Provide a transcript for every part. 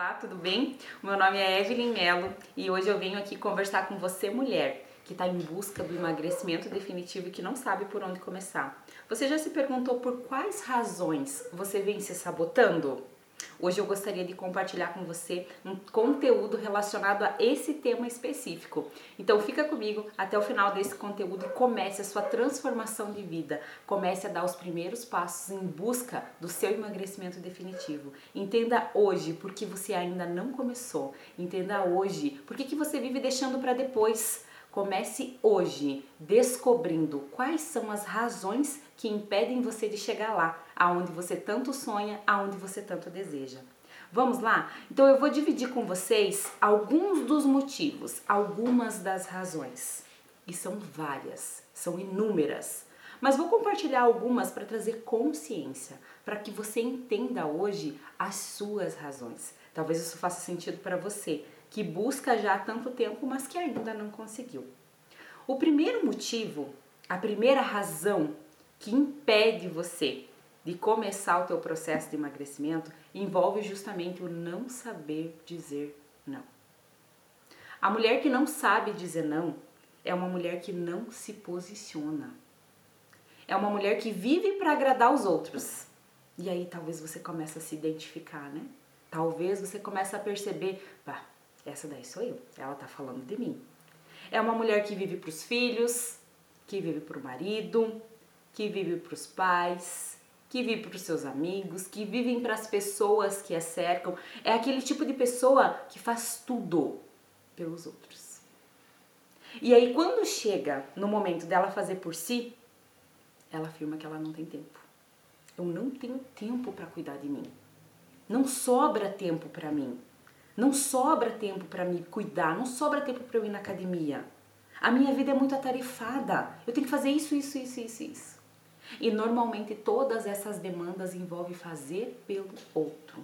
Olá, tudo bem? Meu nome é Evelyn Mello e hoje eu venho aqui conversar com você, mulher, que está em busca do emagrecimento definitivo e que não sabe por onde começar. Você já se perguntou por quais razões você vem se sabotando? Hoje eu gostaria de compartilhar com você um conteúdo relacionado a esse tema específico. Então fica comigo até o final desse conteúdo e comece a sua transformação de vida. Comece a dar os primeiros passos em busca do seu emagrecimento definitivo. Entenda hoje por que você ainda não começou. Entenda hoje por que, que você vive deixando para depois. Comece hoje descobrindo quais são as razões que impedem você de chegar lá, aonde você tanto sonha, aonde você tanto deseja. Vamos lá? Então eu vou dividir com vocês alguns dos motivos, algumas das razões. E são várias, são inúmeras. Mas vou compartilhar algumas para trazer consciência, para que você entenda hoje as suas razões. Talvez isso faça sentido para você, que busca já há tanto tempo, mas que ainda não conseguiu. O primeiro motivo, a primeira razão que impede você de começar o teu processo de emagrecimento envolve justamente o não saber dizer não. A mulher que não sabe dizer não é uma mulher que não se posiciona. É uma mulher que vive para agradar os outros. E aí talvez você comece a se identificar, né? Talvez você comece a perceber, pá, essa daí sou eu, ela tá falando de mim. É uma mulher que vive para os filhos, que vive para o marido, que vive para os pais, que vive para os seus amigos, que vivem para as pessoas que a cercam. É aquele tipo de pessoa que faz tudo pelos outros. E aí, quando chega no momento dela fazer por si, ela afirma que ela não tem tempo. Eu não tenho tempo para cuidar de mim. Não sobra tempo para mim. Não sobra tempo para me cuidar, não sobra tempo para eu ir na academia. A minha vida é muito atarefada. Eu tenho que fazer isso, isso, isso, isso, isso. E normalmente todas essas demandas envolvem fazer pelo outro.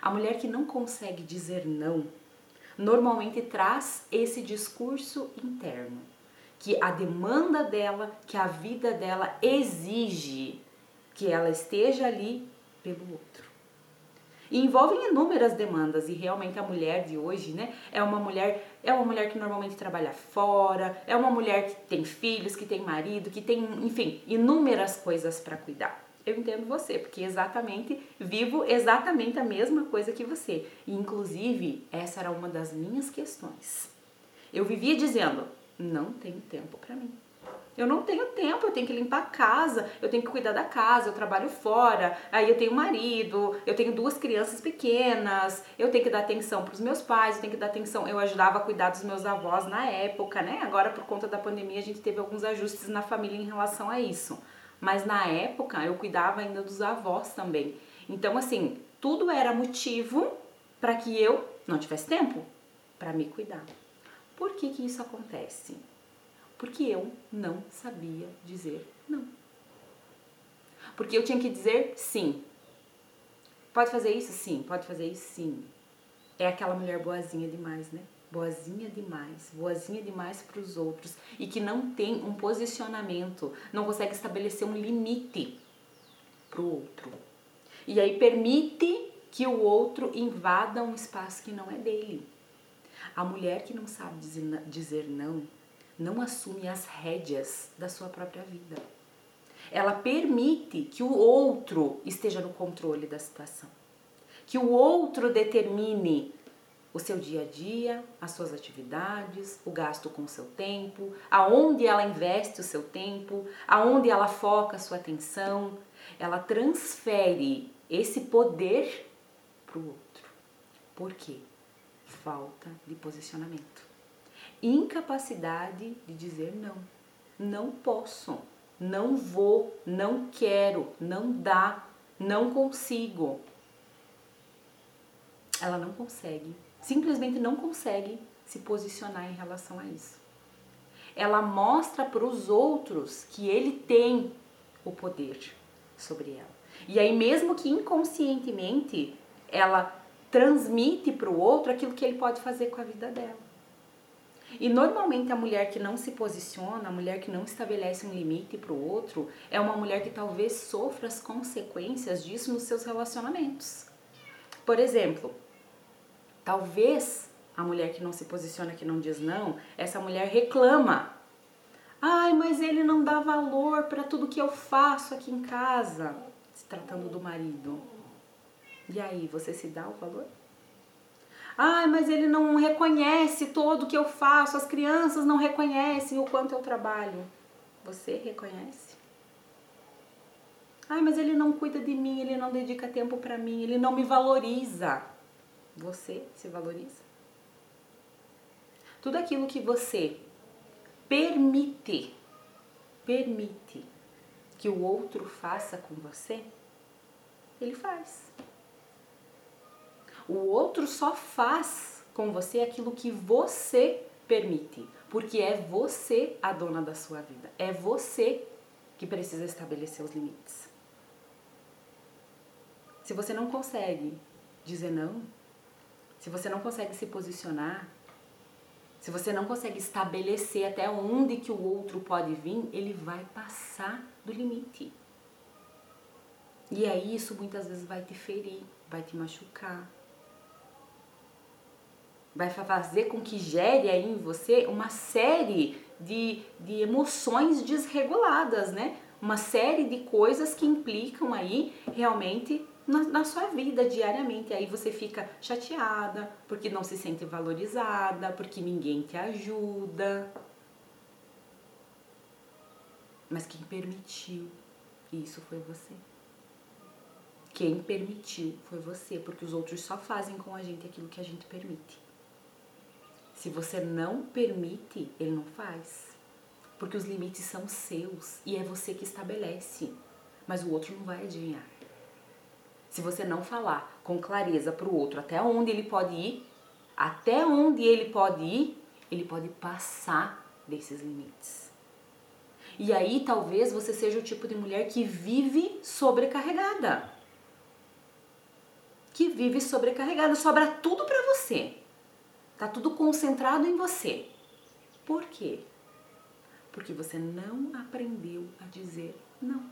A mulher que não consegue dizer não, normalmente traz esse discurso interno, que a demanda dela, que a vida dela exige que ela esteja ali pelo outro. E envolvem inúmeras demandas e realmente a mulher de hoje, né, é uma mulher, é uma mulher que normalmente trabalha fora, é uma mulher que tem filhos, que tem marido, que tem, enfim, inúmeras coisas para cuidar. Eu entendo você, porque exatamente vivo exatamente a mesma coisa que você. E inclusive, essa era uma das minhas questões. Eu vivia dizendo: "Não tenho tempo para mim". Eu não tenho tempo, eu tenho que limpar a casa, eu tenho que cuidar da casa, eu trabalho fora, aí eu tenho marido, eu tenho duas crianças pequenas, eu tenho que dar atenção para os meus pais, eu tenho que dar atenção, eu ajudava a cuidar dos meus avós na época, né? Agora por conta da pandemia a gente teve alguns ajustes na família em relação a isso. Mas na época eu cuidava ainda dos avós também. Então assim, tudo era motivo para que eu não tivesse tempo para me cuidar. Por que que isso acontece? Porque eu não sabia dizer não. Porque eu tinha que dizer sim. Pode fazer isso? Sim. Pode fazer isso? Sim. É aquela mulher boazinha demais, né? Boazinha demais, boazinha demais para os outros e que não tem um posicionamento, não consegue estabelecer um limite para o outro. E aí permite que o outro invada um espaço que não é dele. A mulher que não sabe dizer, não, não assume as rédeas da sua própria vida. Ela permite que o outro esteja no controle da situação. Que o outro determine o seu dia a dia, as suas atividades, o gasto com o seu tempo, aonde ela investe o seu tempo, aonde ela foca a sua atenção. Ela transfere esse poder para o outro. Por quê? Falta de posicionamento incapacidade de dizer não. Não posso, não vou, não quero, não dá, não consigo. Ela não consegue, simplesmente não consegue se posicionar em relação a isso. Ela mostra para os outros que ele tem o poder sobre ela. E aí, mesmo que inconscientemente, ela transmite para o outro aquilo que ele pode fazer com a vida dela. E normalmente a mulher que não se posiciona, a mulher que não estabelece um limite para o outro, é uma mulher que talvez sofra as consequências disso nos seus relacionamentos. Por exemplo, talvez a mulher que não se posiciona, que não diz não, essa mulher reclama. Ai, mas ele não dá valor para tudo que eu faço aqui em casa, se tratando do marido. E aí, você se dá o valor? Ai, mas ele não reconhece todo o que eu faço, as crianças não reconhecem o quanto eu trabalho. Você reconhece? Ai, mas ele não cuida de mim, ele não dedica tempo para mim, ele não me valoriza. Você se valoriza? Tudo aquilo que você permite, permite que o outro faça com você, ele faz. O outro só faz com você aquilo que você permite, porque é você a dona da sua vida, é você que precisa estabelecer os limites. Se você não consegue dizer não, se você não consegue se posicionar, se você não consegue estabelecer até onde que o outro pode vir, ele vai passar do limite. E aí isso muitas vezes vai te ferir, vai te machucar. Vai fazer com que gere aí em você uma série de, de emoções desreguladas, né? Uma série de coisas que implicam aí realmente na, na, sua vida diariamente. Aí você fica chateada porque não se sente valorizada, porque ninguém te ajuda. Mas quem permitiu isso foi você. Quem permitiu foi você, porque os outros só fazem com a gente aquilo que a gente permite. Se você não permite, ele não faz. Porque os limites são seus e é você que estabelece. Mas o outro não vai adivinhar. Se você não falar com clareza para o outro até onde ele pode ir, até onde ele pode ir, ele pode passar desses limites. E aí talvez você seja o tipo de mulher que vive sobrecarregada. Que vive sobrecarregada, sobra tudo para você. Tá tudo concentrado em você. Por quê? Porque você não aprendeu a dizer não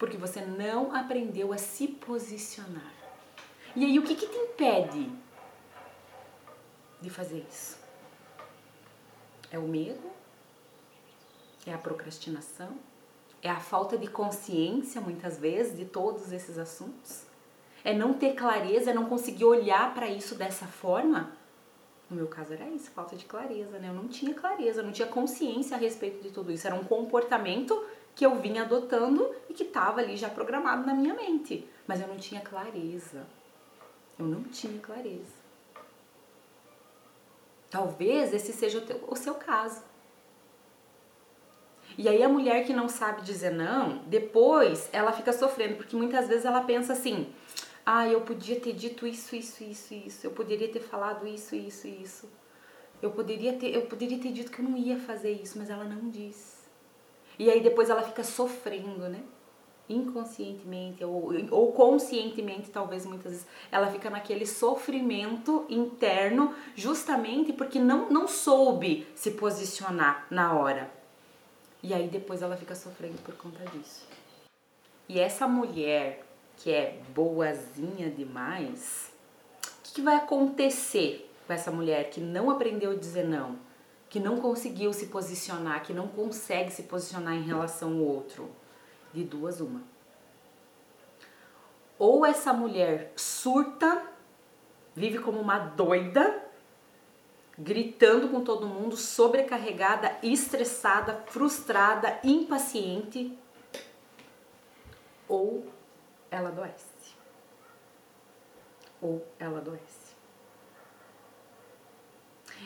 porque você não aprendeu a se posicionar. E aí, o que, que te impede de fazer isso? É o medo? É a procrastinação? É a falta de consciência, muitas vezes, de todos esses assuntos? É não ter clareza, é não conseguir olhar para isso dessa forma? No meu caso era isso, falta de clareza, né? Eu não tinha clareza, não tinha consciência a respeito de tudo isso. Era um comportamento que eu vinha adotando e que estava ali já programado na minha mente, mas eu não tinha clareza. Eu não tinha clareza. Talvez esse seja o, teu, o seu caso. E aí a mulher que não sabe dizer não, depois ela fica sofrendo, porque muitas vezes ela pensa assim: "Ah, eu podia ter dito isso, isso, isso, isso. Eu poderia ter falado isso, isso, isso. Eu poderia ter, eu poderia ter dito que eu não ia fazer isso, mas ela não disse. E aí depois ela fica sofrendo, né? Inconscientemente ou, ou conscientemente, talvez muitas vezes, ela fica naquele sofrimento interno justamente porque não, não soube se posicionar na hora. E aí depois ela fica sofrendo por conta disso. E essa mulher que é boazinha demais, o que, vai acontecer com essa mulher que não aprendeu a dizer não? que não conseguiu se posicionar, que não consegue se posicionar em relação ao outro. De duas, uma. Ou essa mulher surta, vive como uma doida, gritando com todo mundo, sobrecarregada, estressada, frustrada, impaciente, ou ela adoece. Ou ela adoece.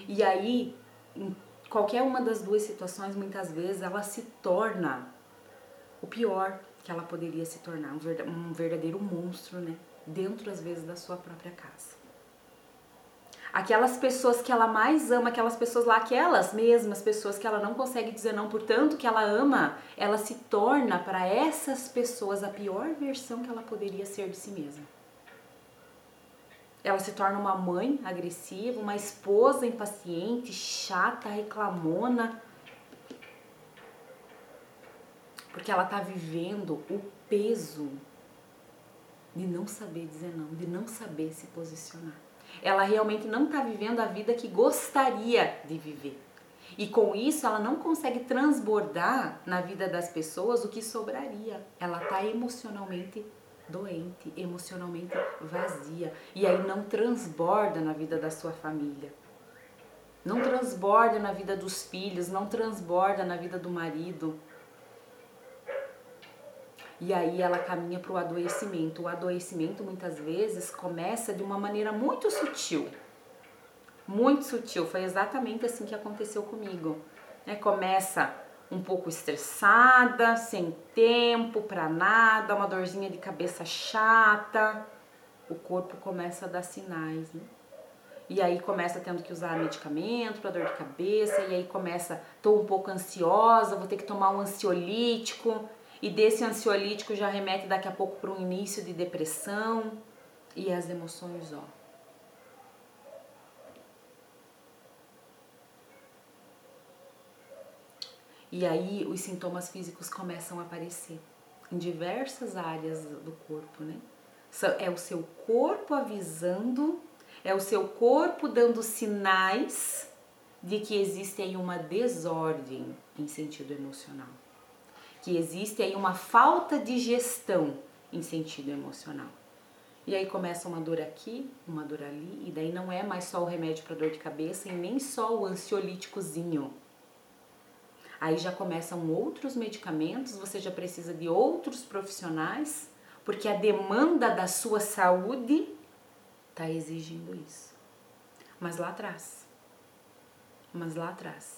E aí em qualquer uma das duas situações, muitas vezes ela se torna o pior que ela poderia se tornar, um verdadeiro monstro, né? Dentro, às vezes, da sua própria casa. Aquelas pessoas que ela mais ama, aquelas pessoas lá, aquelas mesmas pessoas que ela não consegue dizer não, portanto que ela ama, ela se torna para essas pessoas a pior versão que ela poderia ser de si mesma ela se torna uma mãe agressiva, uma esposa impaciente, chata, reclamona. Porque ela está vivendo o peso de não saber dizer não, de não saber se posicionar. Ela realmente não está vivendo a vida que gostaria de viver. E com isso ela não consegue transbordar na vida das pessoas o que sobraria. Ela está emocionalmente doente, emocionalmente vazia. E aí não transborda na vida da sua família. Não transborda na vida dos filhos, não transborda na vida do marido. E aí ela caminha para o adoecimento. O adoecimento muitas vezes começa de uma maneira muito sutil. Muito sutil. Foi exatamente assim que aconteceu comigo. É, começa um pouco estressada, sem tempo para nada, uma dorzinha de cabeça chata. O corpo começa a dar sinais, né? E aí começa tendo que usar medicamento para dor de cabeça, e aí começa, tô um pouco ansiosa, vou ter que tomar um ansiolítico, e desse ansiolítico já remete daqui a pouco para um início de depressão e as emoções, ó. E aí os sintomas físicos começam a aparecer em diversas áreas do corpo, né? É o seu corpo avisando, é o seu corpo dando sinais de que existe aí uma desordem em sentido emocional que existe aí uma falta de gestão em sentido emocional. E aí começa uma dor aqui, uma dor ali, e daí não é mais só o remédio para dor de cabeça e nem só o ansiolíticozinho. Aí já começam outros medicamentos, você já precisa de outros profissionais, porque a demanda da sua saúde está exigindo isso. Mas lá atrás, mas lá atrás,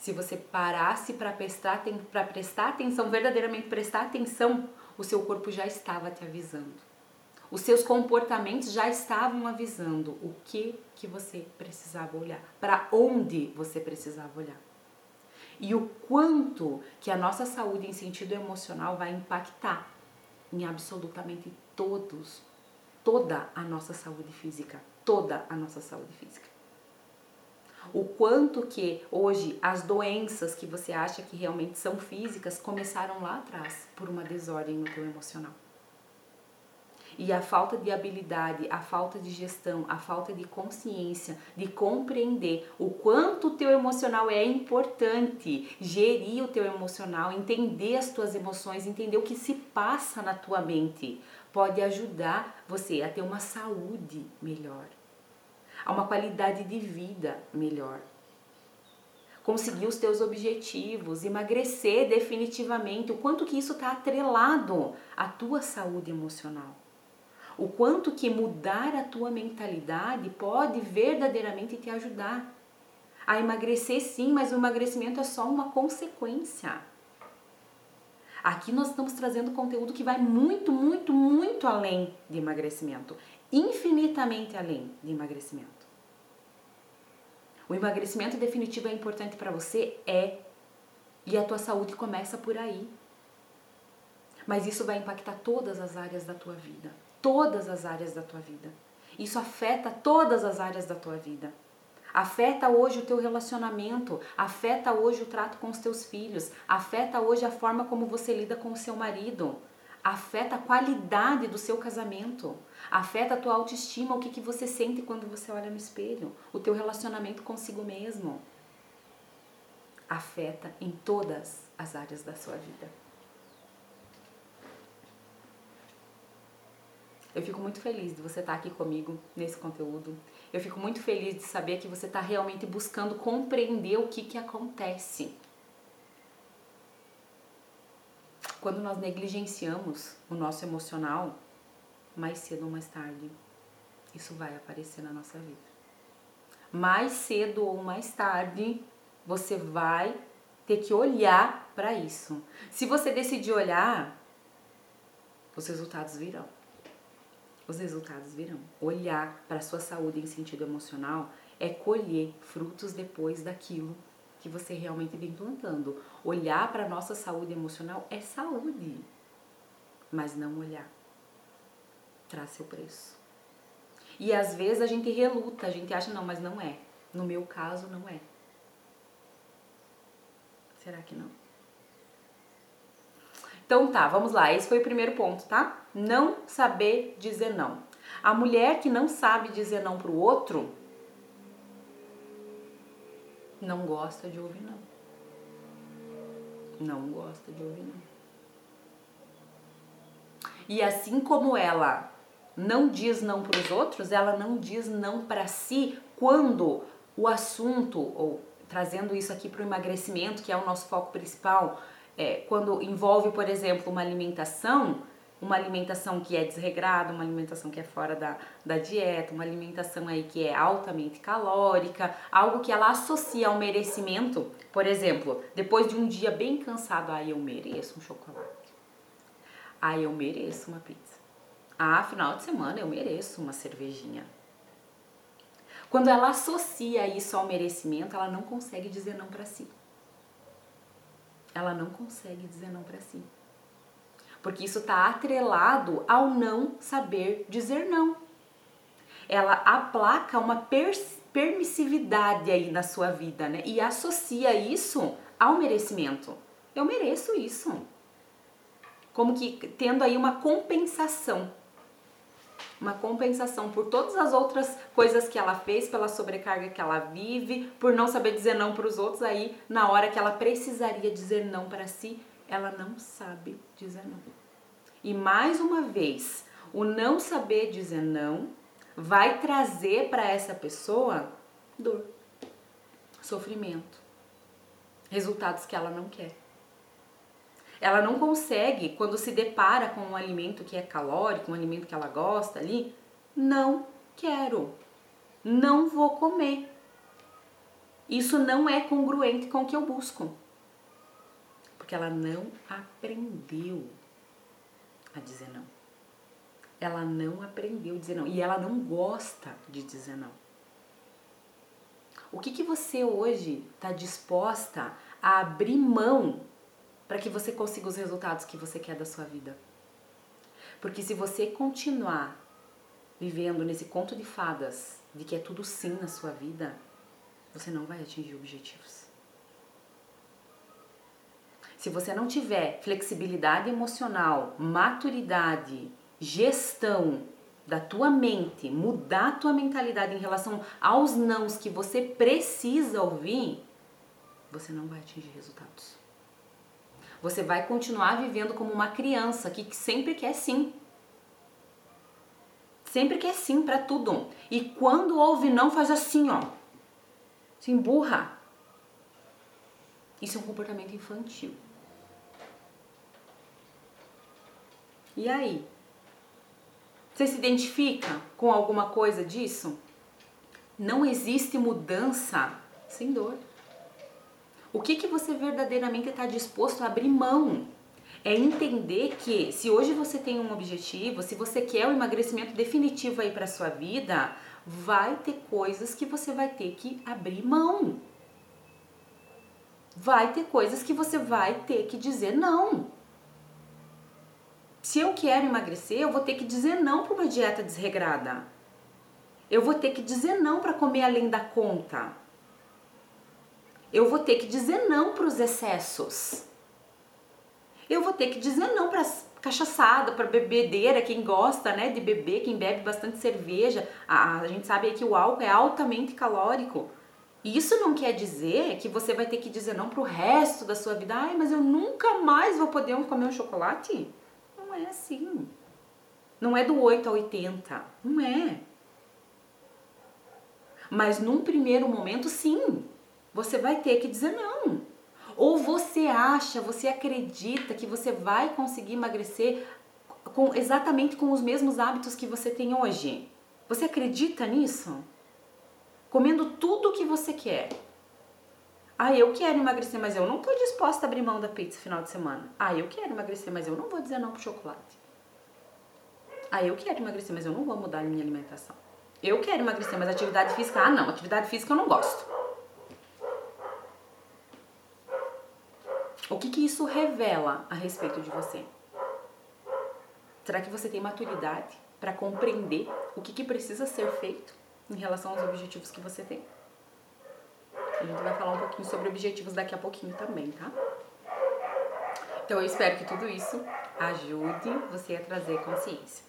se você parasse para prestar, prestar atenção, verdadeiramente prestar atenção, o seu corpo já estava te avisando. Os seus comportamentos já estavam avisando o que que você precisava olhar, para onde você precisava olhar. E o quanto que a nossa saúde em sentido emocional vai impactar em absolutamente todos, toda a nossa saúde física, toda a nossa saúde física o quanto que hoje as doenças que você acha que realmente são físicas começaram lá atrás por uma desordem no teu emocional. E a falta de habilidade, a falta de gestão, a falta de consciência, de compreender o quanto o teu emocional é importante, gerir o teu emocional, entender as tuas emoções, entender o que se passa na tua mente, pode ajudar você a ter uma saúde melhor a uma qualidade de vida melhor. Conseguir os teus objetivos, emagrecer definitivamente, o quanto que isso está atrelado à tua saúde emocional. O quanto que mudar a tua mentalidade pode verdadeiramente te ajudar. A emagrecer sim, mas o emagrecimento é só uma consequência. Aqui nós estamos trazendo conteúdo que vai muito, muito, muito além de emagrecimento infinitamente além de emagrecimento. O emagrecimento definitivo é importante para você? É. E a tua saúde começa por aí. Mas isso vai impactar todas as áreas da tua vida. Todas as áreas da tua vida. Isso afeta todas as áreas da tua vida. Afeta hoje o teu relacionamento, afeta hoje o trato com os teus filhos, afeta hoje a forma como você lida com o seu marido, afeta a qualidade do seu casamento, afeta a tua autoestima, o que, que você sente quando você olha no espelho, o teu relacionamento consigo mesmo. Afeta em todas as áreas da sua vida. Eu fico muito feliz de você estar aqui comigo nesse conteúdo. Eu fico muito feliz de saber que você está realmente buscando compreender o que, que acontece Quando nós negligenciamos o nosso emocional, mais cedo ou mais tarde, isso vai aparecer na nossa vida. Mais cedo ou mais tarde, você vai ter que olhar para isso. Se você decidir olhar, os resultados virão. Os resultados virão. Olhar para sua saúde em sentido emocional é colher frutos depois daquilo que você realmente vem plantando. Olhar para a nossa saúde emocional é saúde, mas não olhar traz seu preço. E às vezes a gente reluta, a gente acha, não, mas não é. No meu caso, não é. Será que não? Então tá, vamos lá. Esse foi o primeiro ponto, tá? Não saber dizer não. A mulher que não sabe dizer não pro outro não gosta de ouvir não. Não gosta de ouvir não. E assim como ela não diz não para os outros, ela não diz não para si quando o assunto, ou trazendo isso aqui para o emagrecimento, que é o nosso foco principal, é, quando envolve, por exemplo, uma alimentação, uma alimentação que é desregrada, uma alimentação que é fora da, da dieta, uma alimentação aí que é altamente calórica, algo que ela associa ao merecimento. Por exemplo, depois de um dia bem cansado, ah, eu mereço um chocolate. Ah, eu mereço uma pizza. Ah, final de semana eu mereço uma cervejinha. Quando ela associa isso ao merecimento, ela não consegue dizer não para si. Ela não consegue dizer não para si porque isso está atrelado ao não saber dizer não. Ela aplaca uma permissividade aí na sua vida, né? E associa isso ao merecimento. Eu mereço isso. Como que tendo aí uma compensação. Uma compensação por todas as outras coisas que ela fez, pela sobrecarga que ela vive, por não saber dizer não para os outros, aí na hora que ela precisaria dizer não para si, ela não sabe dizer não. E mais uma vez, o não saber dizer não vai trazer para essa pessoa dor, sofrimento, resultados que ela não quer. Ela não consegue, quando se depara com um alimento que é calórico, um alimento que ela gosta ali, não quero, não vou comer. Isso não é congruente com o que eu busco porque ela não aprendeu a dizer não. Ela não aprendeu a dizer não e ela não gosta de dizer não. O que, que você hoje está disposta a abrir mão para que você consiga os resultados que você quer da sua vida? Porque se você continuar vivendo nesse conto de fadas de que é tudo sim na sua vida, você não vai atingir objetivos. Se você não tiver flexibilidade emocional, maturidade, gestão da tua mente, mudar a tua mentalidade em relação aos nãos que você precisa ouvir, você não vai atingir resultados. Você vai continuar vivendo como uma criança que sempre quer sim. Sempre quer sim para tudo. E quando ouve não, faz assim, ó. Se emburra. Isso é um comportamento infantil. E aí? Você se identifica com alguma coisa disso? Não existe mudança sem dor. O que, que você verdadeiramente está disposto a abrir mão? É entender que se hoje você tem um objetivo, se você quer um emagrecimento definitivo aí para sua vida, vai ter coisas que você vai ter que abrir mão. Vai ter coisas que você vai ter que dizer não. Se eu quero emagrecer, eu vou ter que dizer não para uma dieta desregrada. Eu vou ter que dizer não para comer além da conta. Eu vou ter que dizer não para os excessos. Eu vou ter que dizer não para cachaçada, para bebedeira, quem gosta, né, de beber, quem bebe bastante cerveja. A, a gente sabe que o álcool é altamente calórico. Isso não quer dizer que você vai ter que dizer não para o resto da sua vida. Ai, mas eu nunca mais vou poder comer um chocolate é assim. Não é do 8 a 80. Não é. Mas num primeiro momento, sim. Você vai ter que dizer não. Ou você acha, você acredita que você vai conseguir emagrecer com, exatamente com os mesmos hábitos que você tem hoje? Você acredita nisso? Comendo tudo o que você quer. Ah, eu quero emagrecer, mas eu não estou disposta a abrir mão da pizza no final de semana. Ah, eu quero emagrecer, mas eu não vou dizer não pro chocolate. Ah, eu quero emagrecer, mas eu não vou mudar a minha alimentação. Eu quero emagrecer, mas atividade física, ah, não, atividade física eu não gosto. O que, que isso revela a respeito de você? Será que você tem maturidade para compreender o que, que precisa ser feito em relação aos objetivos que você tem? A gente vai falar um pouquinho sobre objetivos daqui a pouquinho também, tá? Então eu espero que tudo isso ajude você a trazer consciência.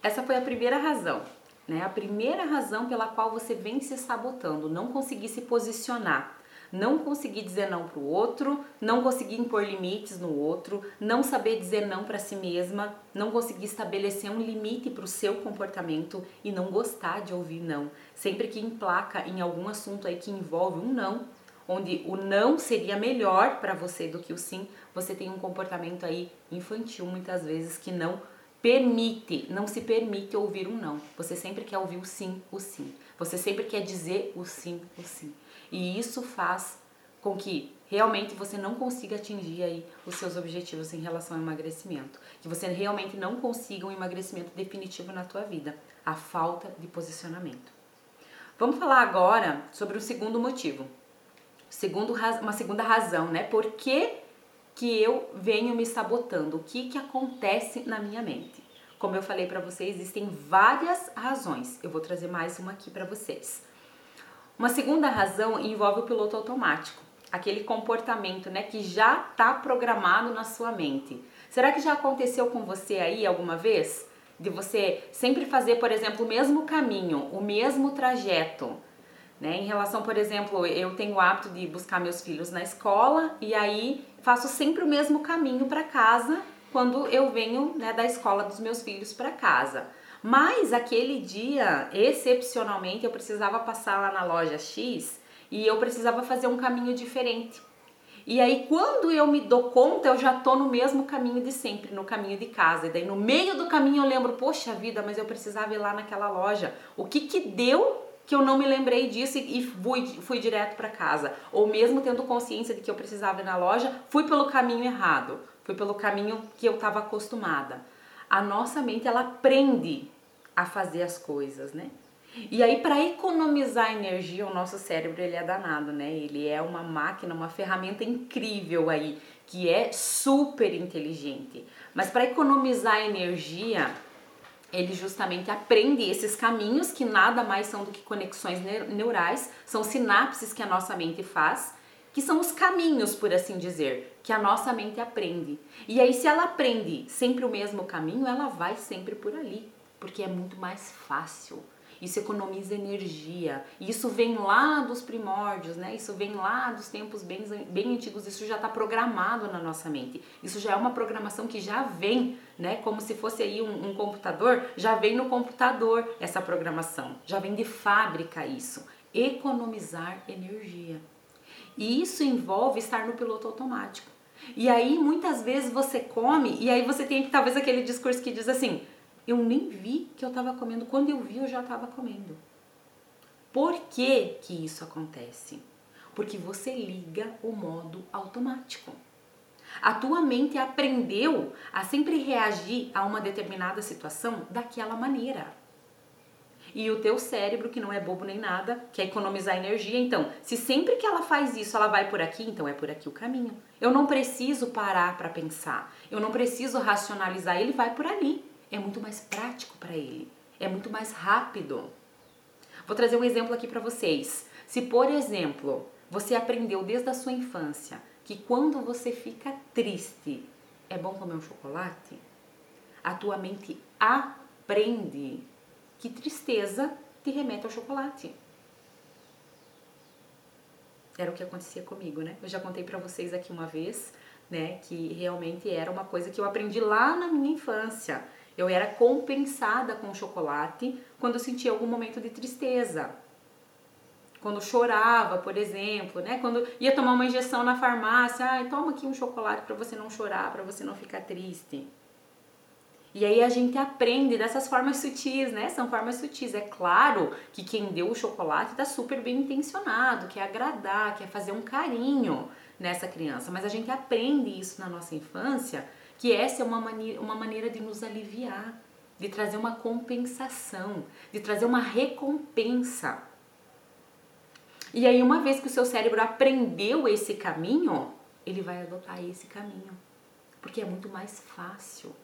Essa foi a primeira razão, né? A primeira razão pela qual você vem se sabotando, não conseguir se posicionar, não conseguir dizer não para o outro, não conseguir impor limites no outro, não saber dizer não para si mesma, não conseguir estabelecer um limite para o seu comportamento e não gostar de ouvir não. Sempre que emplaca em algum assunto aí que envolve um não, onde o não seria melhor para você do que o sim, você tem um comportamento aí infantil muitas vezes que não permite, não se permite ouvir um não. Você sempre quer ouvir o sim, o sim. Você sempre quer dizer o sim, o sim. E isso faz com que realmente você não consiga atingir aí os seus objetivos em relação ao emagrecimento, que você realmente não consiga um emagrecimento definitivo na tua vida, a falta de posicionamento. Vamos falar agora sobre o segundo motivo. Segundo, uma segunda razão, né? Por que, que eu venho me sabotando? O que, que acontece na minha mente? Como eu falei para vocês, existem várias razões. Eu vou trazer mais uma aqui para vocês. Uma segunda razão envolve o piloto automático, aquele comportamento, né, que já está programado na sua mente. Será que já aconteceu com você aí alguma vez? De você sempre fazer, por exemplo, o mesmo caminho, o mesmo trajeto, né? Em relação, por exemplo, eu tenho o hábito de buscar meus filhos na escola e aí faço sempre o mesmo caminho para casa quando eu venho né, da escola dos meus filhos para casa. Mas aquele dia, excepcionalmente, eu precisava passar lá na loja X e eu precisava fazer um caminho diferente. E aí, quando eu me dou conta, eu já tô no mesmo caminho de sempre, no caminho de casa. E daí, no meio do caminho, eu lembro, poxa vida, mas eu precisava ir lá naquela loja. O que que deu que eu não me lembrei disso e fui, fui direto para casa? Ou mesmo tendo consciência de que eu precisava ir na loja, fui pelo caminho errado. Fui pelo caminho que eu estava acostumada. A nossa mente, ela aprende a fazer as coisas, né? E aí para economizar energia, o nosso cérebro ele é danado, né? Ele é uma máquina, uma ferramenta incrível aí, que é super inteligente. Mas para economizar energia, ele justamente aprende esses caminhos que nada mais são do que conexões neurais, são sinapses que a nossa mente faz, que são os caminhos, por assim dizer, que a nossa mente aprende. E aí se ela aprende sempre o mesmo caminho, ela vai sempre por ali porque é muito mais fácil. Isso economiza energia. E isso vem lá dos primórdios, né? Isso vem lá dos tempos bem, bem antigos. Isso já está programado na nossa mente. Isso já é uma programação que já vem, né? Como se fosse aí um, um computador, já vem no computador essa programação. Já vem de fábrica isso. Economizar energia. E isso envolve estar no piloto automático. E aí muitas vezes você come e aí você tem talvez aquele discurso que diz assim: eu nem vi que eu estava comendo. Quando eu vi, eu já estava comendo. Por que, que isso acontece? Porque você liga o modo automático. A tua mente aprendeu a sempre reagir a uma determinada situação daquela maneira. E o teu cérebro, que não é bobo nem nada, quer economizar energia, então, se sempre que ela faz isso, ela vai por aqui, então é por aqui o caminho. Eu não preciso parar para pensar, eu não preciso racionalizar, ele vai por ali é muito mais prático para ele, é muito mais rápido. Vou trazer um exemplo aqui para vocês. Se, por exemplo, você aprendeu desde a sua infância que quando você fica triste é bom comer um chocolate, a tua mente aprende que tristeza te remete ao chocolate. Era o que acontecia comigo, né? Eu já contei para vocês aqui uma vez, né, que realmente era uma coisa que eu aprendi lá na minha infância. Eu era compensada com chocolate quando sentia algum momento de tristeza. Quando chorava, por exemplo, né? Quando ia tomar uma injeção na farmácia, ai, toma aqui um chocolate para você não chorar, para você não ficar triste. E aí a gente aprende dessas formas sutis, né? São formas sutis. É claro que quem deu o chocolate está super bem intencionado, quer agradar, quer fazer um carinho nessa criança. Mas a gente aprende isso na nossa infância que essa é uma maneira, uma maneira de nos aliviar, de trazer uma compensação, de trazer uma recompensa. E aí, uma vez que o seu cérebro aprendeu esse caminho, ele vai adotar esse caminho, porque é muito mais fácil.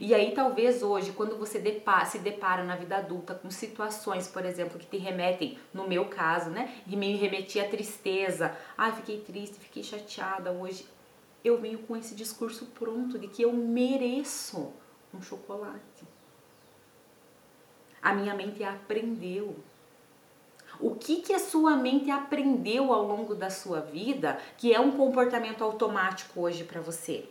E aí, talvez hoje, quando você depara, se depara na vida adulta com situações, por exemplo, que te remetem, no meu caso, né? Me remetia à tristeza. Ai, fiquei triste, fiquei chateada hoje eu venho com esse discurso pronto de que eu mereço um chocolate. A minha mente aprendeu. O que, que a sua mente aprendeu ao longo da sua vida que é um comportamento automático hoje para você?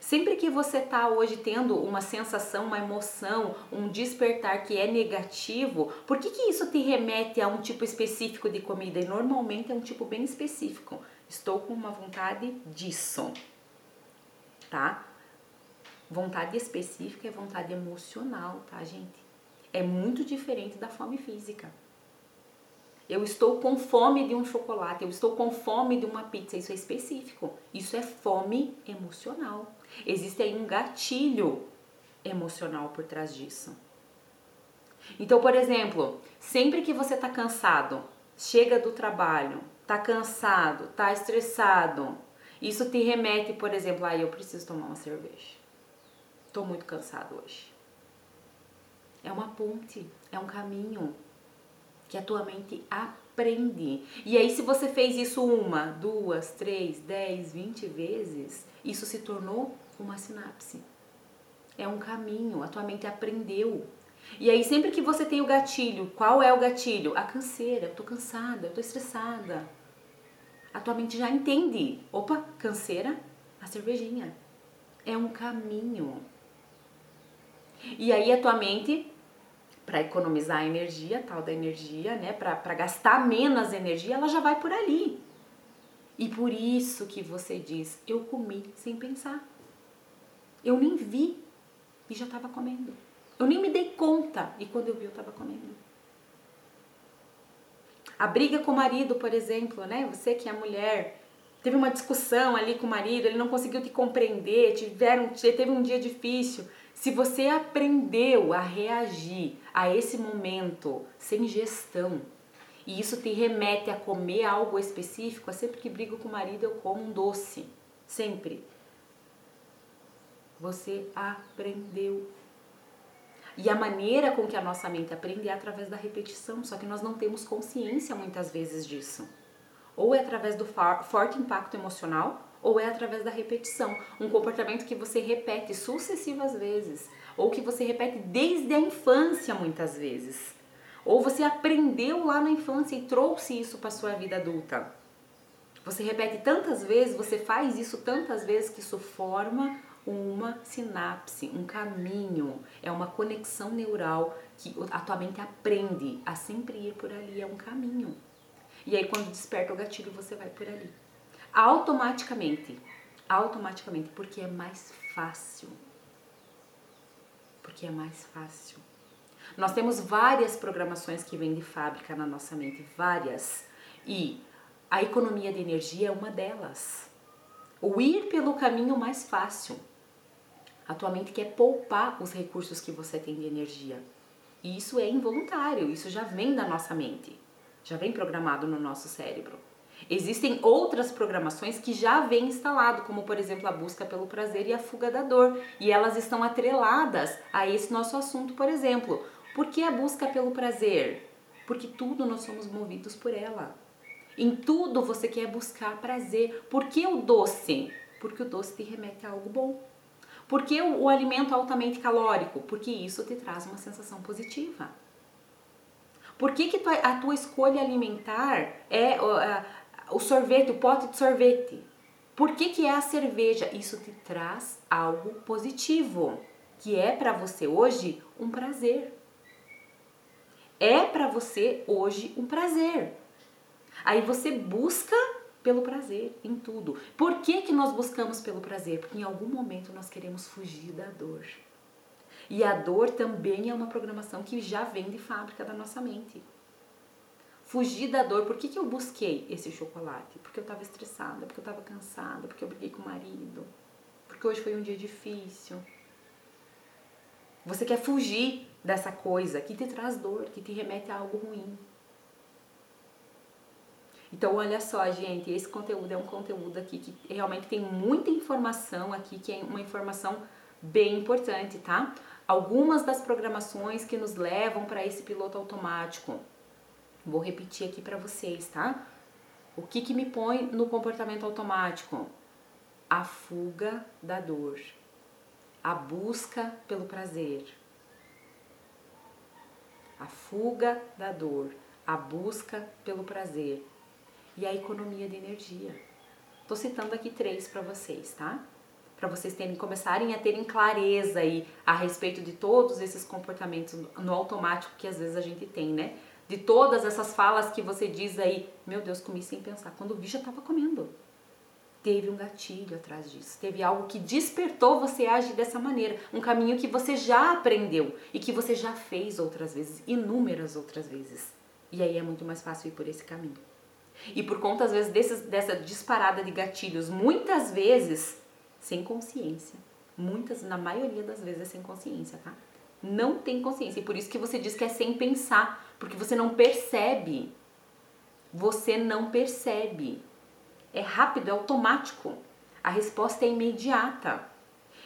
Sempre que você está hoje tendo uma sensação, uma emoção, um despertar que é negativo, por que, que isso te remete a um tipo específico de comida? E normalmente é um tipo bem específico. Estou com uma vontade disso, tá? Vontade específica é vontade emocional, tá, gente? É muito diferente da fome física. Eu estou com fome de um chocolate, eu estou com fome de uma pizza, isso é específico. Isso é fome emocional. Existe aí um gatilho emocional por trás disso. Então, por exemplo, sempre que você está cansado, chega do trabalho, está cansado, está estressado, isso te remete, por exemplo, aí ah, eu preciso tomar uma cerveja. Estou muito cansado hoje. É uma ponte, é um caminho que a tua mente aprende. E aí, se você fez isso uma, duas, três, dez, vinte vezes, isso se tornou uma sinapse. É um caminho, a tua mente aprendeu. E aí, sempre que você tem o gatilho, qual é o gatilho? A canseira, eu tô cansada, eu tô estressada. A tua mente já entende. Opa, canseira, a cervejinha. É um caminho. E aí a tua mente para economizar energia, tal da energia, né, para gastar menos energia, ela já vai por ali. E por isso que você diz, eu comi sem pensar. Eu nem vi e já estava comendo. Eu nem me dei conta e quando eu vi eu estava comendo. A briga com o marido, por exemplo, né? Você que é mulher, teve uma discussão ali com o marido, ele não conseguiu te compreender, tiveram, teve um dia difícil. Se você aprendeu a reagir a esse momento sem gestão, e isso te remete a comer algo específico, é sempre que brigo com o marido eu como um doce, sempre. Você aprendeu. E a maneira com que a nossa mente aprende é através da repetição, só que nós não temos consciência muitas vezes disso. Ou é através do forte impacto emocional, ou é através da repetição, um comportamento que você repete sucessivas vezes, ou que você repete desde a infância muitas vezes. Ou você aprendeu lá na infância e trouxe isso para sua vida adulta. Você repete tantas vezes, você faz isso tantas vezes que isso forma uma sinapse, um caminho, é uma conexão neural que a tua mente aprende a sempre ir por ali, é um caminho. E aí quando desperta o gatilho, você vai por ali automaticamente. Automaticamente, porque é mais fácil. Porque é mais fácil. Nós temos várias programações que vêm de fábrica na nossa mente, várias. E a economia de energia é uma delas. O ir pelo caminho mais fácil. A tua mente quer poupar os recursos que você tem de energia. E isso é involuntário, isso já vem da nossa mente, já vem programado no nosso cérebro. Existem outras programações que já vêm instalado, como por exemplo a busca pelo prazer e a fuga da dor, e elas estão atreladas a esse nosso assunto, por exemplo. Por que a busca pelo prazer? Porque tudo nós somos movidos por ela. Em tudo você quer buscar prazer. Por que o doce? Porque o doce te remete a algo bom. Por que o, o alimento altamente calórico? Porque isso te traz uma sensação positiva. Por que, que a tua escolha alimentar é o sorvete, o pote de sorvete. Por que, que é a cerveja? Isso te traz algo positivo, que é para você hoje um prazer. É para você hoje um prazer. Aí você busca pelo prazer em tudo. Por que, que nós buscamos pelo prazer? Porque em algum momento nós queremos fugir da dor. E a dor também é uma programação que já vem de fábrica da nossa mente fugir da dor. Por que, que eu busquei esse chocolate? Porque eu estava estressada, porque eu estava cansada, porque eu briguei com o marido, porque hoje foi um dia difícil. Você quer fugir dessa coisa que te traz dor, que te remete a algo ruim. Então, olha só, gente, esse conteúdo é um conteúdo aqui que realmente tem muita informação aqui, que é uma informação bem importante, tá? Algumas das programações que nos levam para esse piloto automático. Vou repetir aqui para vocês, tá? O que, que me põe no comportamento automático? A fuga da dor, a busca pelo prazer. A fuga da dor, a busca pelo prazer e a economia de energia. Tô citando aqui três para vocês, tá? Para vocês terem começarem a terem clareza aí a respeito de todos esses comportamentos no automático que às vezes a gente tem, né? de todas essas falas que você diz aí, meu Deus, comi sem pensar. Quando vi, já estava comendo. Teve um gatilho atrás disso. Teve algo que despertou você a agir dessa maneira. Um caminho que você já aprendeu e que você já fez outras vezes, inúmeras outras vezes. E aí é muito mais fácil ir por esse caminho. E por conta, às vezes, desses, dessa disparada de gatilhos, muitas vezes sem consciência. Muitas, na maioria das vezes, é sem consciência, tá? Não tem consciência. E por isso que você diz que é sem pensar porque você não percebe. Você não percebe. É rápido, é automático. A resposta é imediata.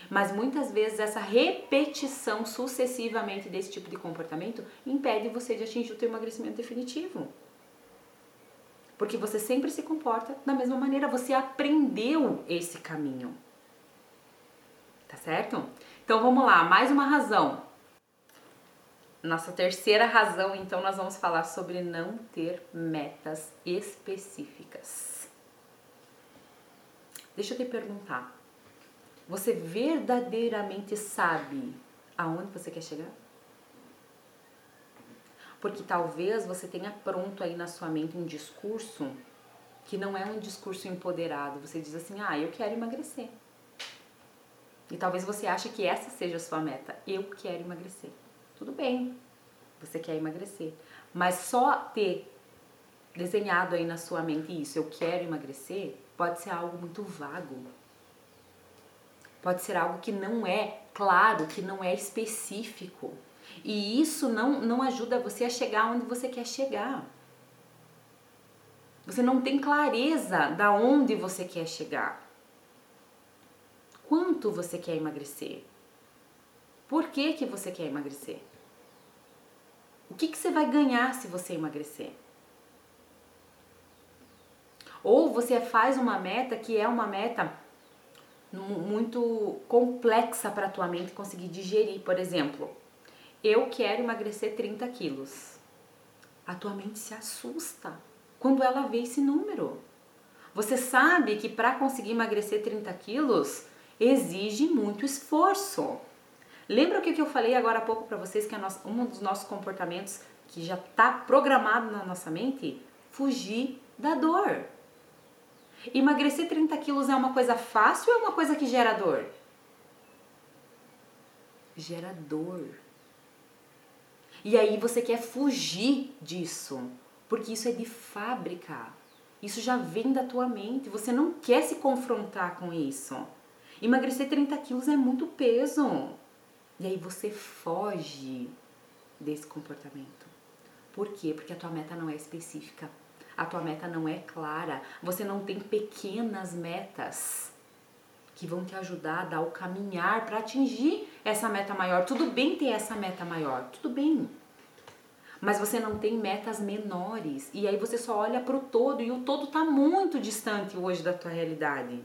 Mas muitas vezes essa repetição sucessivamente desse tipo de comportamento impede você de atingir o seu emagrecimento definitivo. Porque você sempre se comporta da mesma maneira, você aprendeu esse caminho. Tá certo? Então vamos lá, mais uma razão nossa terceira razão, então, nós vamos falar sobre não ter metas específicas. Deixa eu te perguntar. Você verdadeiramente sabe aonde você quer chegar? Porque talvez você tenha pronto aí na sua mente um discurso que não é um discurso empoderado. Você diz assim: "Ah, eu quero emagrecer". E talvez você ache que essa seja a sua meta. Eu quero emagrecer. Tudo bem, você quer emagrecer. Mas só ter desenhado aí na sua mente isso, eu quero emagrecer, pode ser algo muito vago. Pode ser algo que não é claro, que não é específico. E isso não, não ajuda você a chegar onde você quer chegar. Você não tem clareza da onde você quer chegar. Quanto você quer emagrecer? Por que, que você quer emagrecer? O que, que você vai ganhar se você emagrecer? Ou você faz uma meta que é uma meta muito complexa para a tua mente conseguir digerir. Por exemplo, eu quero emagrecer 30 quilos. A tua mente se assusta quando ela vê esse número. Você sabe que para conseguir emagrecer 30 quilos exige muito esforço. Lembra o que eu falei agora há pouco para vocês que é um dos nossos comportamentos que já está programado na nossa mente? Fugir da dor. Emagrecer 30 quilos é uma coisa fácil ou é uma coisa que gera dor? Gera dor. E aí você quer fugir disso, porque isso é de fábrica. Isso já vem da tua mente. Você não quer se confrontar com isso. Emagrecer 30 quilos é muito peso. E aí você foge desse comportamento. Por quê? Porque a tua meta não é específica. A tua meta não é clara. Você não tem pequenas metas que vão te ajudar a dar o caminhar para atingir essa meta maior. Tudo bem ter essa meta maior, tudo bem. Mas você não tem metas menores e aí você só olha para o todo e o todo está muito distante hoje da tua realidade.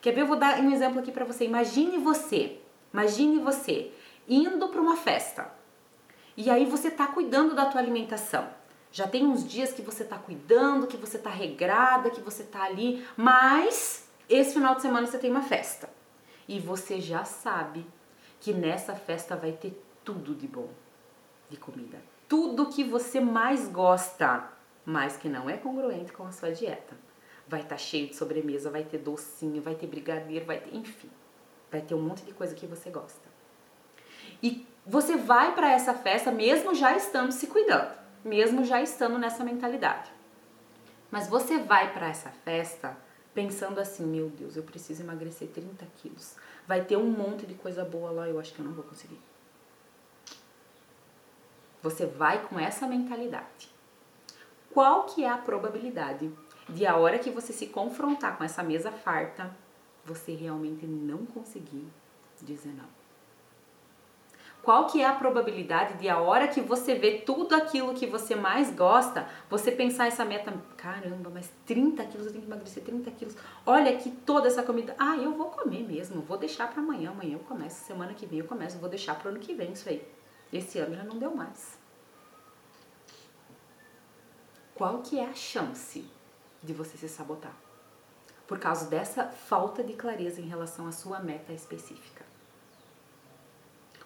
Quer ver? Eu vou dar um exemplo aqui para você. Imagine você, imagine você indo para uma festa. E aí você está cuidando da tua alimentação. Já tem uns dias que você está cuidando, que você está regrada, que você está ali, mas esse final de semana você tem uma festa. E você já sabe que nessa festa vai ter tudo de bom de comida. Tudo que você mais gosta, mas que não é congruente com a sua dieta. Vai estar tá cheio de sobremesa, vai ter docinho, vai ter brigadeiro, vai ter, enfim, vai ter um monte de coisa que você gosta. E você vai para essa festa mesmo já estando se cuidando, mesmo já estando nessa mentalidade. Mas você vai para essa festa pensando assim: meu Deus, eu preciso emagrecer 30 quilos. Vai ter um monte de coisa boa lá, eu acho que eu não vou conseguir. Você vai com essa mentalidade. Qual que é a probabilidade de a hora que você se confrontar com essa mesa farta, você realmente não conseguir dizer não? Qual que é a probabilidade de a hora que você vê tudo aquilo que você mais gosta, você pensar essa meta, caramba, mas 30 quilos, eu tenho que emagrecer 30 quilos. Olha aqui toda essa comida. Ah, eu vou comer mesmo, vou deixar para amanhã, amanhã eu começo, semana que vem eu começo, vou deixar pro ano que vem isso aí. Esse ano já não deu mais. Qual que é a chance de você se sabotar? Por causa dessa falta de clareza em relação à sua meta específica.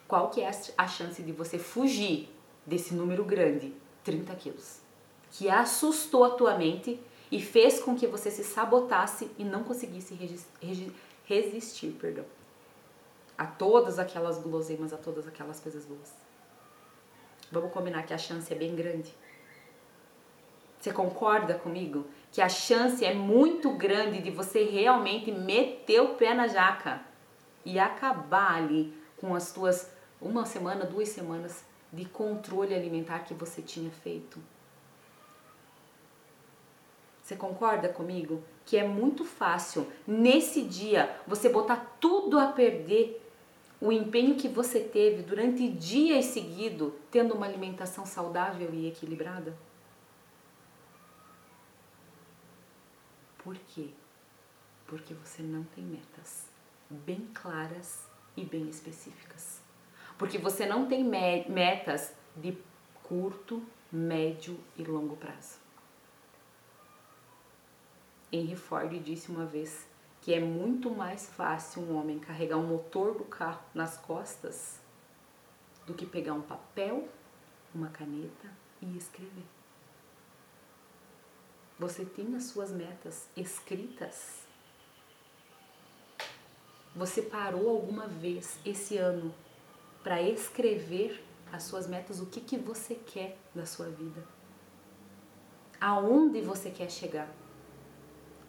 Qual que é a chance de você fugir desse número grande, 30 quilos, que assustou a tua mente e fez com que você se sabotasse e não conseguisse resistir, perdão, a todas aquelas guloseimas, a todas aquelas coisas boas. Vamos combinar que a chance é bem grande. Você concorda comigo que a chance é muito grande de você realmente meter o pé na jaca e acabar ali com as tuas uma semana, duas semanas de controle alimentar que você tinha feito? Você concorda comigo que é muito fácil nesse dia você botar tudo a perder o empenho que você teve durante dias seguidos tendo uma alimentação saudável e equilibrada? Por quê? Porque você não tem metas bem claras e bem específicas. Porque você não tem metas de curto, médio e longo prazo. Henry Ford disse uma vez que é muito mais fácil um homem carregar o motor do carro nas costas do que pegar um papel, uma caneta e escrever. Você tem as suas metas escritas? Você parou alguma vez esse ano para escrever as suas metas, o que, que você quer da sua vida? Aonde você quer chegar?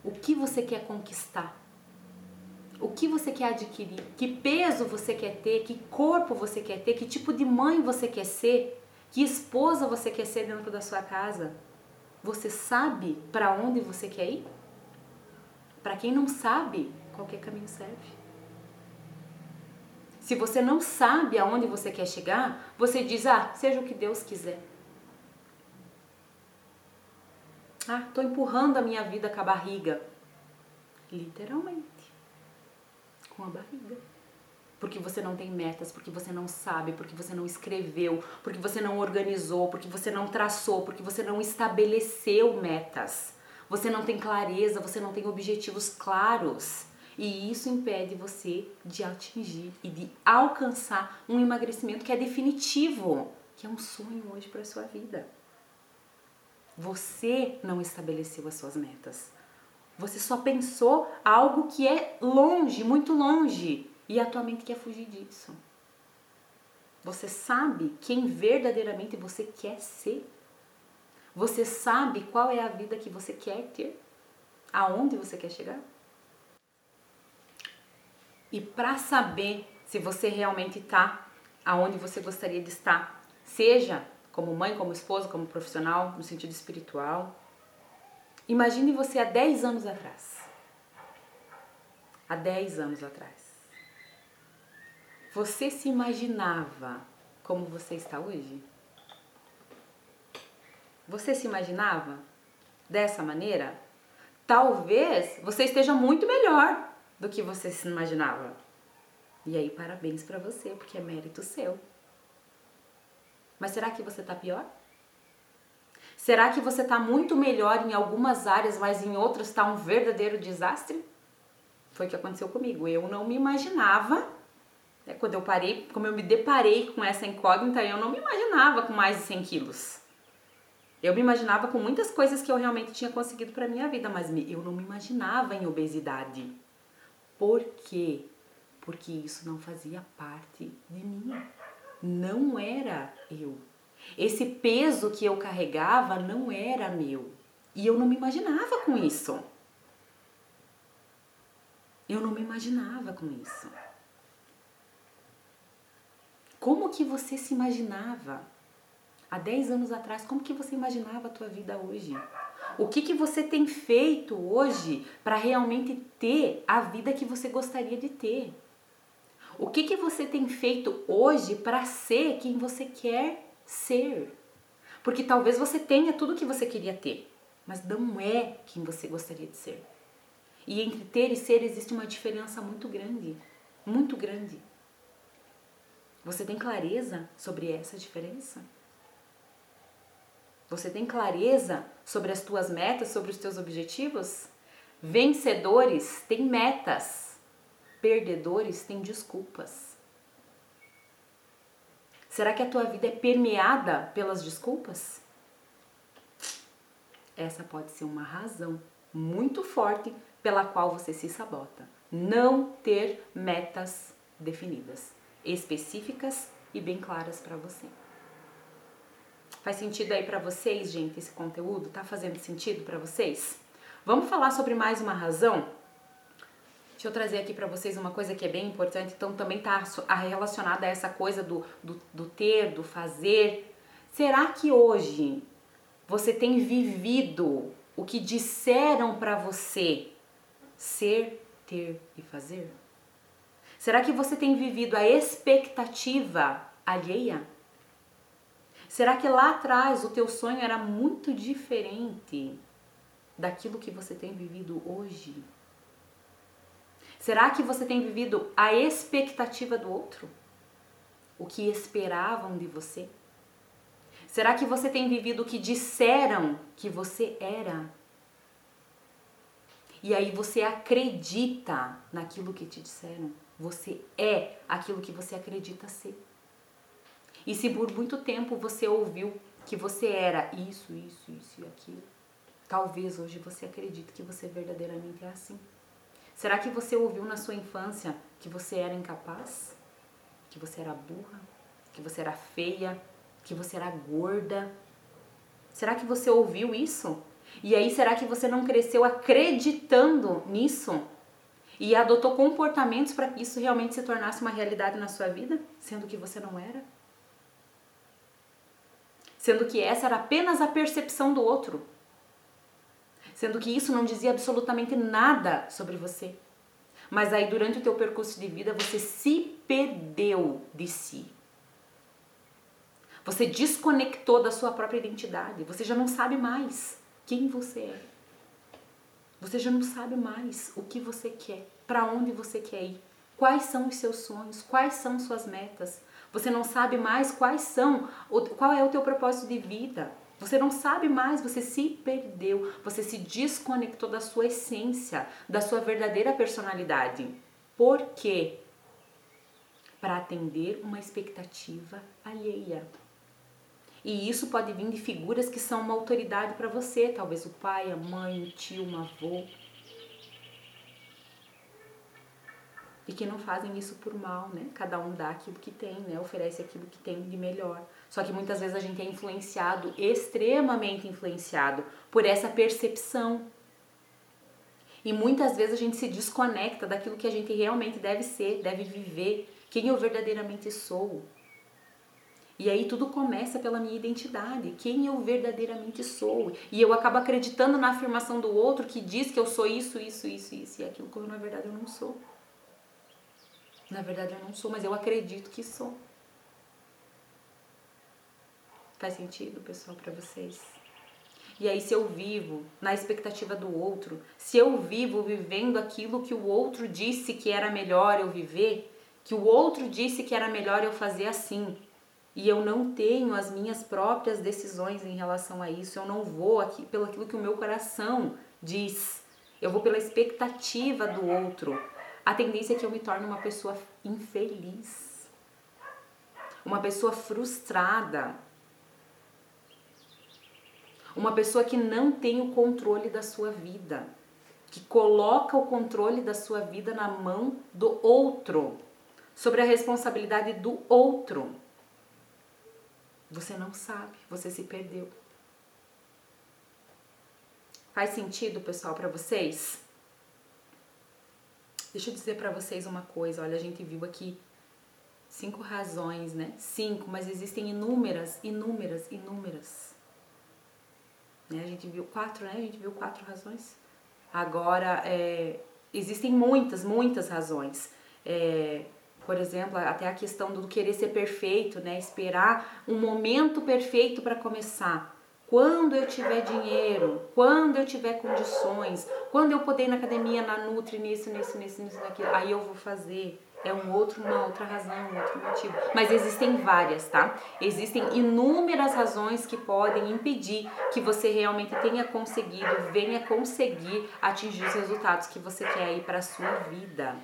O que você quer conquistar? O que você quer adquirir? Que peso você quer ter? Que corpo você quer ter? Que tipo de mãe você quer ser? Que esposa você quer ser dentro da sua casa? Você sabe para onde você quer ir? Para quem não sabe, qualquer caminho serve. Se você não sabe aonde você quer chegar, você diz: "Ah, seja o que Deus quiser". Ah, tô empurrando a minha vida com a barriga. Literalmente. Com a barriga porque você não tem metas, porque você não sabe, porque você não escreveu, porque você não organizou, porque você não traçou, porque você não estabeleceu metas. Você não tem clareza, você não tem objetivos claros. E isso impede você de atingir e de alcançar um emagrecimento que é definitivo, que é um sonho hoje para a sua vida. Você não estabeleceu as suas metas. Você só pensou algo que é longe, muito longe, e a tua mente quer fugir disso. Você sabe quem verdadeiramente você quer ser? Você sabe qual é a vida que você quer ter? Aonde você quer chegar? E para saber se você realmente está aonde você gostaria de estar, seja como mãe, como esposa, como profissional, no sentido espiritual, imagine você há 10 anos atrás. Há 10 anos atrás. Você se imaginava como você está hoje? Você se imaginava dessa maneira? Talvez você esteja muito melhor do que você se imaginava. E aí, parabéns para você, porque é mérito seu. Mas será que você está pior? Será que você está muito melhor em algumas áreas, mas em outras está um verdadeiro desastre? Foi o que aconteceu comigo. Eu não me imaginava é, quando eu parei, como eu me deparei com essa incógnita, eu não me imaginava com mais de 100 quilos. Eu me imaginava com muitas coisas que eu realmente tinha conseguido para minha vida, mas eu não me imaginava em obesidade. Por quê? Porque isso não fazia parte de mim. Não era eu. Esse peso que eu carregava não era meu. E eu não me imaginava com isso. Eu não me imaginava com isso. Como que você se imaginava? Há 10 anos atrás, como que você imaginava a tua vida hoje? O que, que você tem feito hoje para realmente ter a vida que você gostaria de ter? O que, que você tem feito hoje para ser quem você quer ser? Porque talvez você tenha tudo que você queria ter, mas não é quem você gostaria de ser. E entre ter e ser existe uma diferença muito grande, muito grande. Você tem clareza sobre essa diferença? Você tem clareza sobre as tuas metas, sobre os teus objetivos? Vencedores têm metas, perdedores têm desculpas. Será que a tua vida é permeada pelas desculpas? Essa pode ser uma razão muito forte pela qual você se sabota. Não ter metas definidas, específicas e bem claras para você. Faz sentido aí para vocês, gente, esse conteúdo? Tá fazendo sentido para vocês? Vamos falar sobre mais uma razão? Deixa eu trazer aqui para vocês uma coisa que é bem importante, então também tá relacionada a essa coisa do, do, do ter, do fazer. Será que hoje você tem vivido o que disseram para você ser, ter e fazer? Será que você tem vivido a expectativa alheia? Será que lá atrás o teu sonho era muito diferente daquilo que você tem vivido hoje? Será que você tem vivido a expectativa do outro? O que esperavam de você? Será que você tem vivido o que disseram que você era? E aí você acredita naquilo que te disseram. Você é aquilo que você acredita ser. E se por muito tempo você ouviu que você era isso, isso, isso e aquilo, talvez hoje você acredite que você verdadeiramente é assim. Será que você ouviu na sua infância que você era incapaz? Que você era burra? Que você era feia? Que você era gorda? Será que você ouviu isso? E aí, será que você não cresceu acreditando nisso? E adotou comportamentos para que isso realmente se tornasse uma realidade na sua vida, sendo que você não era? Sendo que essa era apenas a percepção do outro sendo que isso não dizia absolutamente nada sobre você. Mas aí durante o teu percurso de vida você se perdeu de si. Você desconectou da sua própria identidade. Você já não sabe mais quem você é. Você já não sabe mais o que você quer, para onde você quer ir, quais são os seus sonhos, quais são suas metas. Você não sabe mais quais são, qual é o teu propósito de vida. Você não sabe mais, você se perdeu, você se desconectou da sua essência, da sua verdadeira personalidade. Por quê? Para atender uma expectativa alheia. E isso pode vir de figuras que são uma autoridade para você, talvez o pai, a mãe, o tio, um avô. E que não fazem isso por mal, né? Cada um dá aquilo que tem, né? Oferece aquilo que tem de melhor. Só que muitas vezes a gente é influenciado, extremamente influenciado por essa percepção. E muitas vezes a gente se desconecta daquilo que a gente realmente deve ser, deve viver, quem eu verdadeiramente sou. E aí tudo começa pela minha identidade, quem eu verdadeiramente sou. E eu acabo acreditando na afirmação do outro que diz que eu sou isso, isso, isso, isso e aquilo, quando na verdade eu não sou. Na verdade eu não sou, mas eu acredito que sou. Faz sentido, pessoal, para vocês? E aí, se eu vivo na expectativa do outro, se eu vivo vivendo aquilo que o outro disse que era melhor eu viver, que o outro disse que era melhor eu fazer assim, e eu não tenho as minhas próprias decisões em relação a isso, eu não vou aqui pelo aquilo que o meu coração diz, eu vou pela expectativa do outro. A tendência é que eu me torne uma pessoa infeliz, uma pessoa frustrada, uma pessoa que não tem o controle da sua vida, que coloca o controle da sua vida na mão do outro, sobre a responsabilidade do outro. Você não sabe, você se perdeu. Faz sentido, pessoal, para vocês? Deixa eu dizer para vocês uma coisa. Olha, a gente viu aqui cinco razões, né? Cinco, mas existem inúmeras, inúmeras, inúmeras né? A gente viu quatro, né? A gente viu quatro razões. Agora, é, existem muitas, muitas razões. É, por exemplo, até a questão do querer ser perfeito, né? Esperar um momento perfeito para começar. Quando eu tiver dinheiro, quando eu tiver condições, quando eu poder ir na academia, na Nutri, nisso, nisso, nisso, nisso, naquilo, aí eu vou fazer. É um outro, uma outra razão, um outro motivo. Mas existem várias, tá? Existem inúmeras razões que podem impedir que você realmente tenha conseguido, venha conseguir atingir os resultados que você quer aí para sua vida.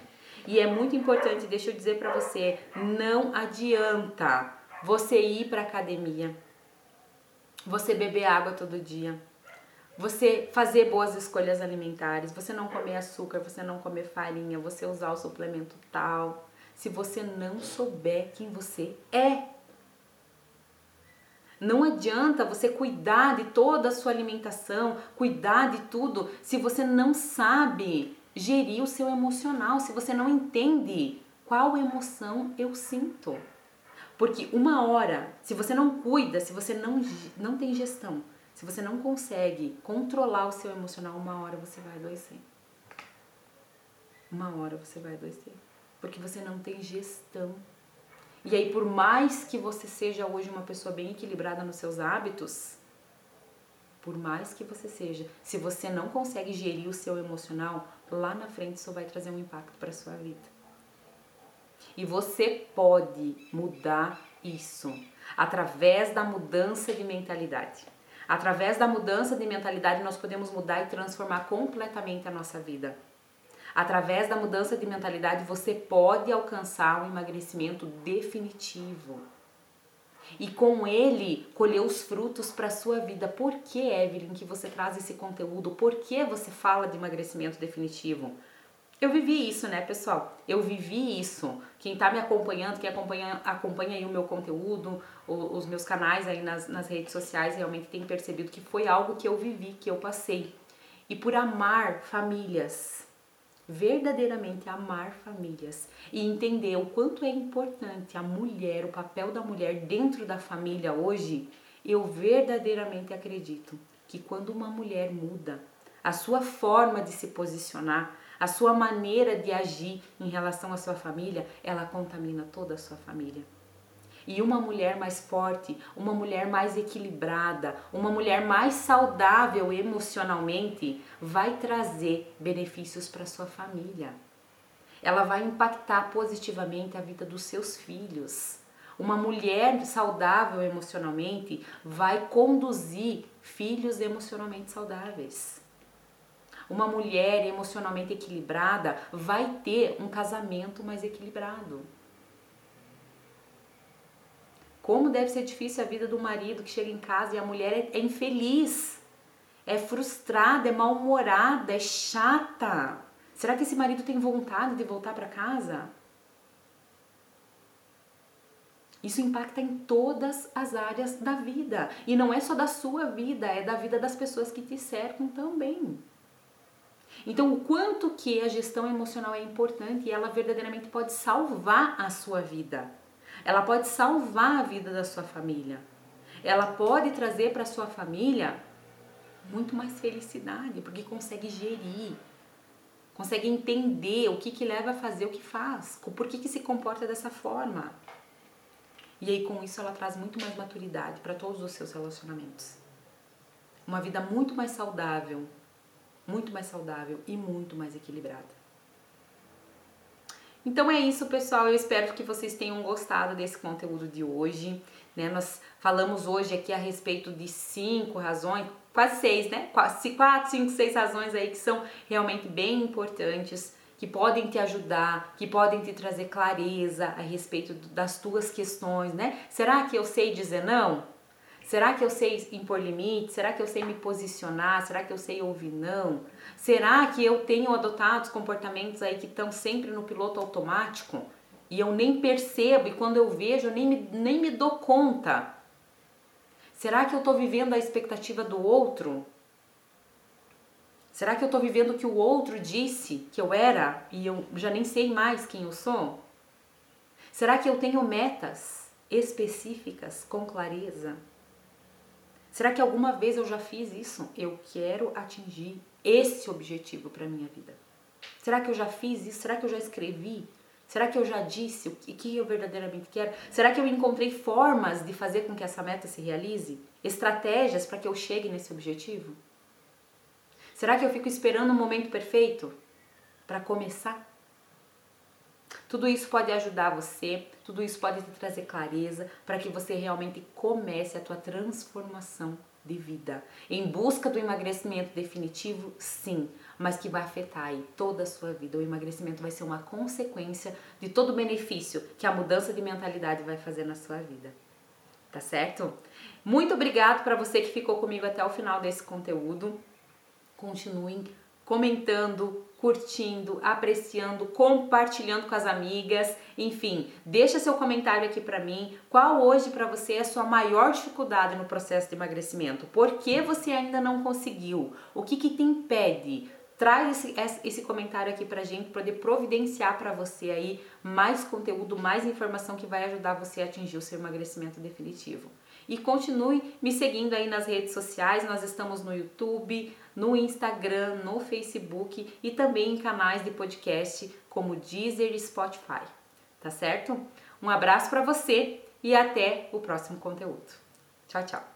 E é muito importante, deixa eu dizer para você, não adianta você ir para academia, você beber água todo dia, você fazer boas escolhas alimentares, você não comer açúcar, você não comer farinha, você usar o suplemento tal, se você não souber quem você é. Não adianta você cuidar de toda a sua alimentação, cuidar de tudo, se você não sabe gerir o seu emocional, se você não entende qual emoção eu sinto. Porque uma hora, se você não cuida, se você não, não tem gestão, se você não consegue controlar o seu emocional, uma hora você vai adoecer. Uma hora você vai adoecer. Porque você não tem gestão. E aí, por mais que você seja hoje uma pessoa bem equilibrada nos seus hábitos, por mais que você seja, se você não consegue gerir o seu emocional, lá na frente isso vai trazer um impacto para sua vida. E você pode mudar isso através da mudança de mentalidade. Através da mudança de mentalidade, nós podemos mudar e transformar completamente a nossa vida. Através da mudança de mentalidade, você pode alcançar um emagrecimento definitivo. E com ele colher os frutos para a sua vida. Por que, Evelyn, que você traz esse conteúdo? Por que você fala de emagrecimento definitivo? Eu vivi isso, né, pessoal? Eu vivi isso. Quem tá me acompanhando, quem acompanha, acompanha aí o meu conteúdo, o, os meus canais aí nas, nas redes sociais, realmente tem percebido que foi algo que eu vivi, que eu passei. E por amar famílias, verdadeiramente amar famílias e entender o quanto é importante a mulher, o papel da mulher dentro da família hoje, eu verdadeiramente acredito que quando uma mulher muda a sua forma de se posicionar, a sua maneira de agir em relação à sua família, ela contamina toda a sua família. E uma mulher mais forte, uma mulher mais equilibrada, uma mulher mais saudável emocionalmente vai trazer benefícios para sua família. Ela vai impactar positivamente a vida dos seus filhos. Uma mulher saudável emocionalmente vai conduzir filhos emocionalmente saudáveis. Uma mulher emocionalmente equilibrada vai ter um casamento mais equilibrado. Como deve ser difícil a vida do marido que chega em casa e a mulher é infeliz, é frustrada, é mal-humorada, é chata. Será que esse marido tem vontade de voltar para casa? Isso impacta em todas as áreas da vida. E não é só da sua vida, é da vida das pessoas que te cercam também. Então, o quanto que a gestão emocional é importante e ela verdadeiramente pode salvar a sua vida. Ela pode salvar a vida da sua família. Ela pode trazer para sua família muito mais felicidade, porque consegue gerir, consegue entender o que, que leva a fazer o que faz, por que, que se comporta dessa forma. E aí, com isso, ela traz muito mais maturidade para todos os seus relacionamentos. Uma vida muito mais saudável, muito mais saudável e muito mais equilibrada. Então é isso, pessoal. Eu espero que vocês tenham gostado desse conteúdo de hoje. Né? Nós falamos hoje aqui a respeito de cinco razões, quase seis, né? Quatro, cinco, seis razões aí que são realmente bem importantes, que podem te ajudar, que podem te trazer clareza a respeito das tuas questões, né? Será que eu sei dizer não? Será que eu sei impor limite? Será que eu sei me posicionar? Será que eu sei ouvir não? Será que eu tenho adotado comportamentos aí que estão sempre no piloto automático e eu nem percebo e quando eu vejo eu nem me, nem me dou conta? Será que eu estou vivendo a expectativa do outro? Será que eu estou vivendo o que o outro disse que eu era e eu já nem sei mais quem eu sou? Será que eu tenho metas específicas com clareza? Será que alguma vez eu já fiz isso? Eu quero atingir esse objetivo para minha vida. Será que eu já fiz isso? Será que eu já escrevi Será que eu já disse o que eu verdadeiramente quero? Será que eu encontrei formas de fazer com que essa meta se realize? Estratégias para que eu chegue nesse objetivo? Será que eu fico esperando o um momento perfeito para começar? Tudo isso pode ajudar você, tudo isso pode te trazer clareza para que você realmente comece a tua transformação de vida. Em busca do emagrecimento definitivo, sim, mas que vai afetar aí toda a sua vida. O emagrecimento vai ser uma consequência de todo o benefício que a mudança de mentalidade vai fazer na sua vida. Tá certo? Muito obrigado para você que ficou comigo até o final desse conteúdo. Continuem comentando, curtindo, apreciando, compartilhando com as amigas, enfim, deixa seu comentário aqui para mim. Qual hoje para você é a sua maior dificuldade no processo de emagrecimento? Por que você ainda não conseguiu? O que que te impede? Traz esse, esse comentário aqui pra gente poder providenciar para você aí mais conteúdo, mais informação que vai ajudar você a atingir o seu emagrecimento definitivo. E continue me seguindo aí nas redes sociais, nós estamos no YouTube, no Instagram, no Facebook e também em canais de podcast como Deezer e Spotify. Tá certo? Um abraço para você e até o próximo conteúdo. Tchau, tchau.